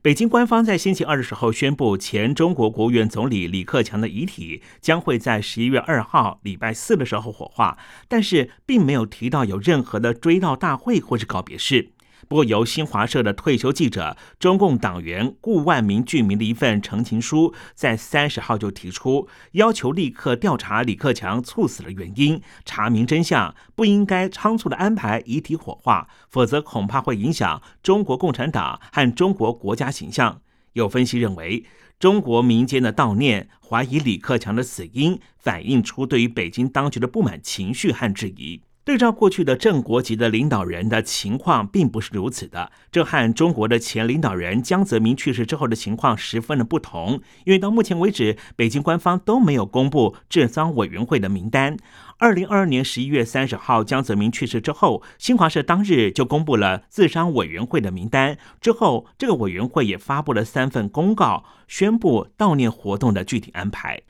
北京官方在星期二的时候宣布，前中国国务院总理李克强的遗体将会在十一月二号礼拜四的时候火化，但是并没有提到有任何的追悼大会或是告别式。不过，由新华社的退休记者、中共党员顾万明居民的一份澄清书，在三十号就提出要求立刻调查李克强猝死的原因，查明真相，不应该仓促的安排遗体火化，否则恐怕会影响中国共产党和中国国家形象。有分析认为，中国民间的悼念怀疑李克强的死因，反映出对于北京当局的不满情绪和质疑。对照过去的正国级的领导人的情况，并不是如此的。这和中国的前领导人江泽民去世之后的情况十分的不同。因为到目前为止，北京官方都没有公布治丧委员会的名单。二零二二年十一月三十号，江泽民去世之后，新华社当日就公布了自伤委员会的名单。之后，这个委员会也发布了三份公告，宣布悼念活动的具体安排。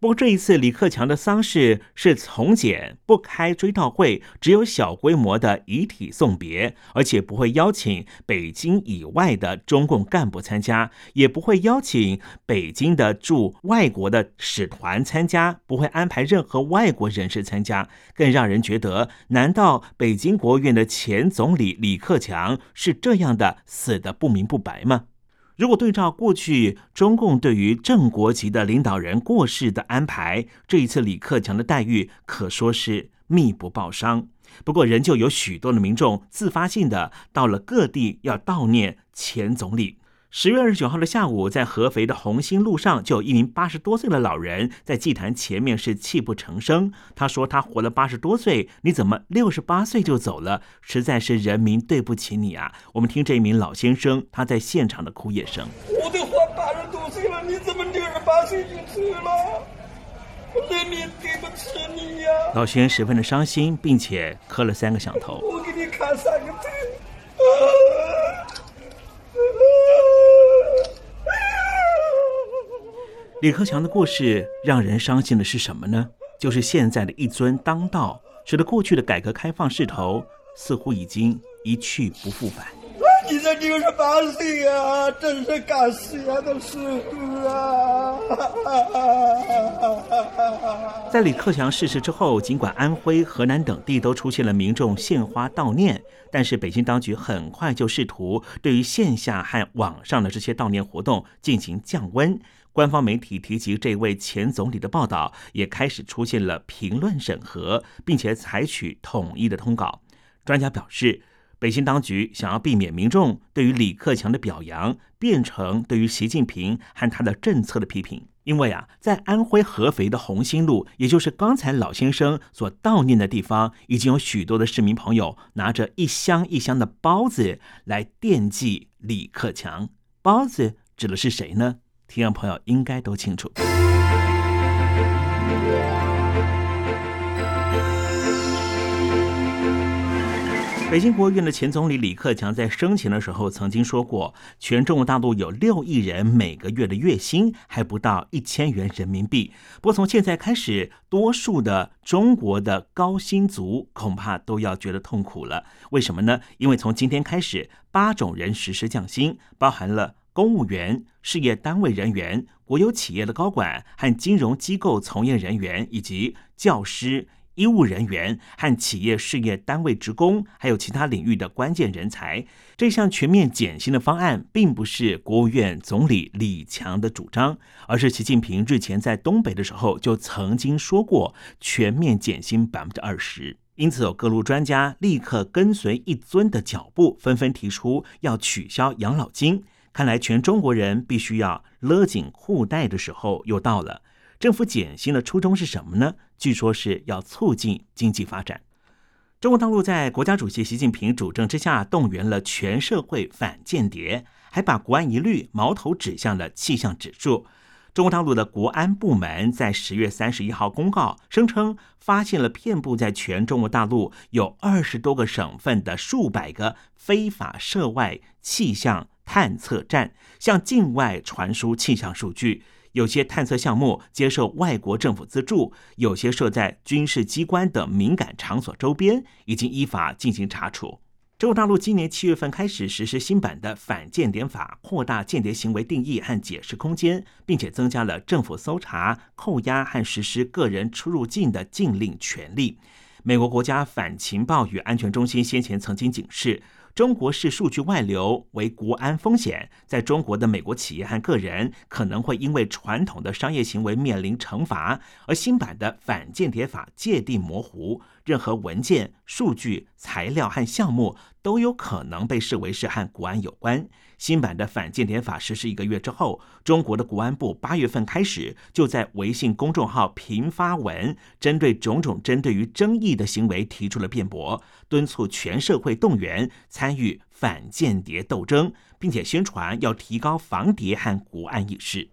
不过这一次李克强的丧事是从简，不开追悼会，只有小规模的遗体送别，而且不会邀请北京以外的中共干部参加，也不会邀请北京的驻外国的使团参加，不会安排任何外国人士参加，更让人觉得，难道北京国务院的前总理李克强是这样的死的不明不白吗？如果对照过去中共对于正国级的领导人过世的安排，这一次李克强的待遇可说是密不报伤。不过，仍旧有许多的民众自发性的到了各地要悼念前总理。十月二十九号的下午，在合肥的红星路上，就有一名八十多岁的老人在祭坛前面是泣不成声。他说：“他活了八十多岁，你怎么六十八岁就走了？实在是人民对不起你啊！”我们听这一名老先生他在现场的哭咽声：“我都活八十多岁了，你怎么六十八岁就走了？人民对不起你呀！”老先生十分的伤心，并且磕了三个响头。我给你磕三个头。李克强的故事让人伤心的是什么呢？就是现在的一尊当道，使得过去的改革开放势头似乎已经一去不复返。你这六十八岁啊，真是该死呀的时候啊！在李克强逝世之后，尽管安徽、河南等地都出现了民众献花悼念，但是北京当局很快就试图对于线下和网上的这些悼念活动进行降温。官方媒体提及这位前总理的报道，也开始出现了评论审核，并且采取统一的通稿。专家表示，北京当局想要避免民众对于李克强的表扬变成对于习近平和他的政策的批评，因为啊，在安徽合肥的红星路，也就是刚才老先生所悼念的地方，已经有许多的市民朋友拿着一箱一箱的包子来惦记李克强。包子指的是谁呢？听众朋友应该都清楚。北京国务院的前总理李克强在生前的时候曾经说过，全中国大陆有六亿人每个月的月薪还不到一千元人民币。不过从现在开始，多数的中国的高薪族恐怕都要觉得痛苦了。为什么呢？因为从今天开始，八种人实施降薪，包含了。公务员、事业单位人员、国有企业的高管和金融机构从业人员，以及教师、医务人员和企业事业单位职工，还有其他领域的关键人才，这项全面减薪的方案，并不是国务院总理李强的主张，而是习近平日前在东北的时候就曾经说过，全面减薪百分之二十。因此，有各路专家立刻跟随一尊的脚步，纷纷提出要取消养老金。看来，全中国人必须要勒紧裤带的时候又到了。政府减薪的初衷是什么呢？据说是要促进经济发展。中国大陆在国家主席习近平主政之下，动员了全社会反间谍，还把国安一律矛头指向了气象指数。中国大陆的国安部门在十月三十一号公告，声称发现了遍布在全中国大陆有二十多个省份的数百个非法涉外气象探测站，向境外传输气象数据。有些探测项目接受外国政府资助，有些设在军事机关等敏感场所周边，已经依法进行查处。中国大陆今年七月份开始实施新版的反间谍法，扩大间谍行为定义和解释空间，并且增加了政府搜查、扣押和实施个人出入境的禁令权利。美国国家反情报与安全中心先前曾经警示。中国式数据外流为国安风险，在中国的美国企业和个人可能会因为传统的商业行为面临惩罚，而新版的反间谍法界定模糊。任何文件、数据、材料和项目都有可能被视为是和国安有关。新版的反间谍法实施一个月之后，中国的国安部八月份开始就在微信公众号频发文，针对种种针对于争议的行为提出了辩驳，敦促全社会动员参参与反间谍斗争，并且宣传要提高防谍和国安意识。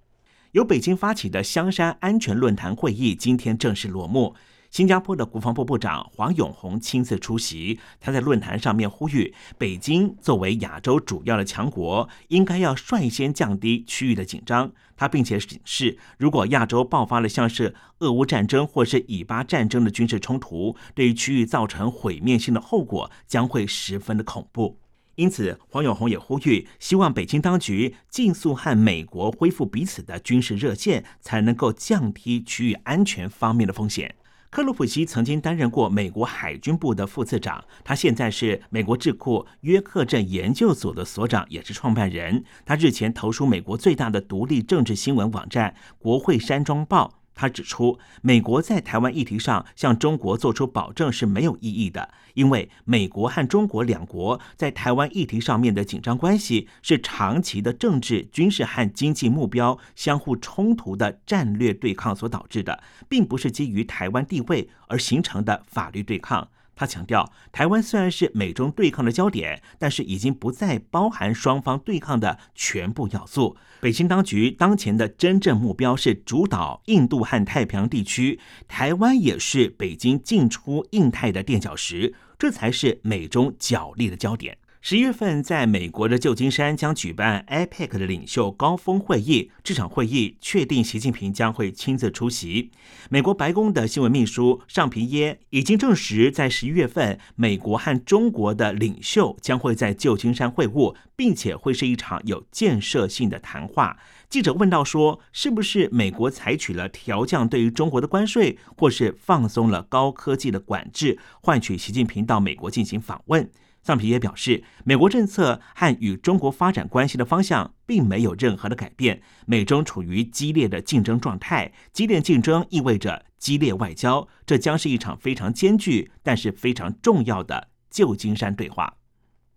由北京发起的香山安全论坛会议今天正式落幕。新加坡的国防部部长黄永红亲自出席，他在论坛上面呼吁，北京作为亚洲主要的强国，应该要率先降低区域的紧张。他并且警示，如果亚洲爆发了像是俄乌战争或是以巴战争的军事冲突，对于区域造成毁灭性的后果将会十分的恐怖。因此，黄永红也呼吁，希望北京当局尽速和美国恢复彼此的军事热线，才能够降低区域安全方面的风险。克鲁普西曾经担任过美国海军部的副次长，他现在是美国智库约克镇研究所的所长，也是创办人。他日前投书美国最大的独立政治新闻网站《国会山庄报》。他指出，美国在台湾议题上向中国做出保证是没有意义的，因为美国和中国两国在台湾议题上面的紧张关系是长期的政治、军事和经济目标相互冲突的战略对抗所导致的，并不是基于台湾地位而形成的法律对抗。他强调，台湾虽然是美中对抗的焦点，但是已经不再包含双方对抗的全部要素。北京当局当前的真正目标是主导印度和太平洋地区，台湾也是北京进出印太的垫脚石，这才是美中角力的焦点。十一月份，在美国的旧金山将举办 APEC 的领袖高峰会议。这场会议确定习近平将会亲自出席。美国白宫的新闻秘书尚皮耶已经证实，在十一月份，美国和中国的领袖将会在旧金山会晤，并且会是一场有建设性的谈话。记者问到说：“是不是美国采取了调降对于中国的关税，或是放松了高科技的管制，换取习近平到美国进行访问？”桑皮也表示，美国政策和与中国发展关系的方向并没有任何的改变。美中处于激烈的竞争状态，激烈竞争意味着激烈外交，这将是一场非常艰巨但是非常重要的旧金山对话。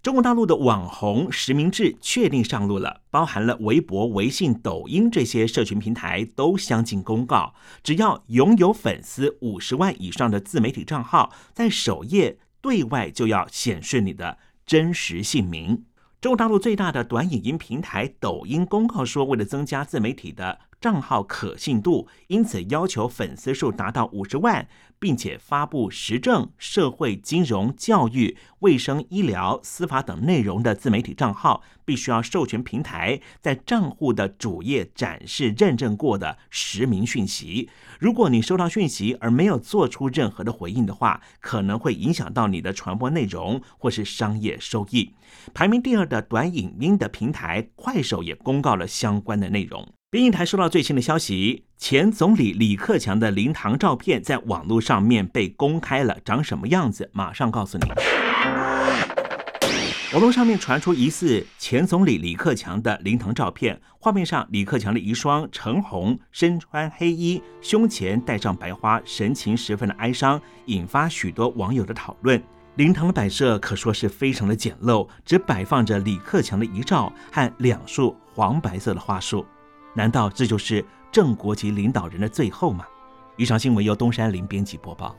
中国大陆的网红实名制确定上路了，包含了微博、微信、抖音这些社群平台都相继公告，只要拥有粉丝五十万以上的自媒体账号，在首页。对外就要显示你的真实姓名。中国大陆最大的短影音平台抖音公告说，为了增加自媒体的。账号可信度，因此要求粉丝数达到五十万，并且发布时政、社会、金融、教育、卫生、医疗、司法等内容的自媒体账号，必须要授权平台在账户的主页展示认证过的实名讯息。如果你收到讯息而没有做出任何的回应的话，可能会影响到你的传播内容或是商业收益。排名第二的短影音的平台快手也公告了相关的内容。编译台收到最新的消息，前总理李克强的灵堂照片在网络上面被公开了，长什么样子？马上告诉你。网络上面传出疑似前总理李克强的灵堂照片，画面上李克强的遗孀陈红身穿黑衣，胸前戴上白花，神情十分的哀伤，引发许多网友的讨论。灵堂的摆设可说是非常的简陋，只摆放着李克强的遗照和两束黄白色的花束。难道这就是正国级领导人的最后吗？以上新闻由东山林编辑播报。